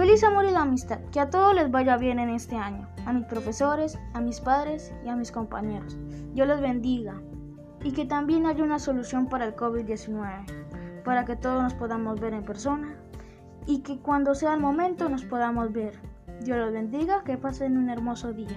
Feliz amor y la amistad, que a todos les vaya bien en este año, a mis profesores, a mis padres y a mis compañeros. Dios les bendiga y que también haya una solución para el COVID-19, para que todos nos podamos ver en persona y que cuando sea el momento nos podamos ver. Dios los bendiga, que pasen un hermoso día.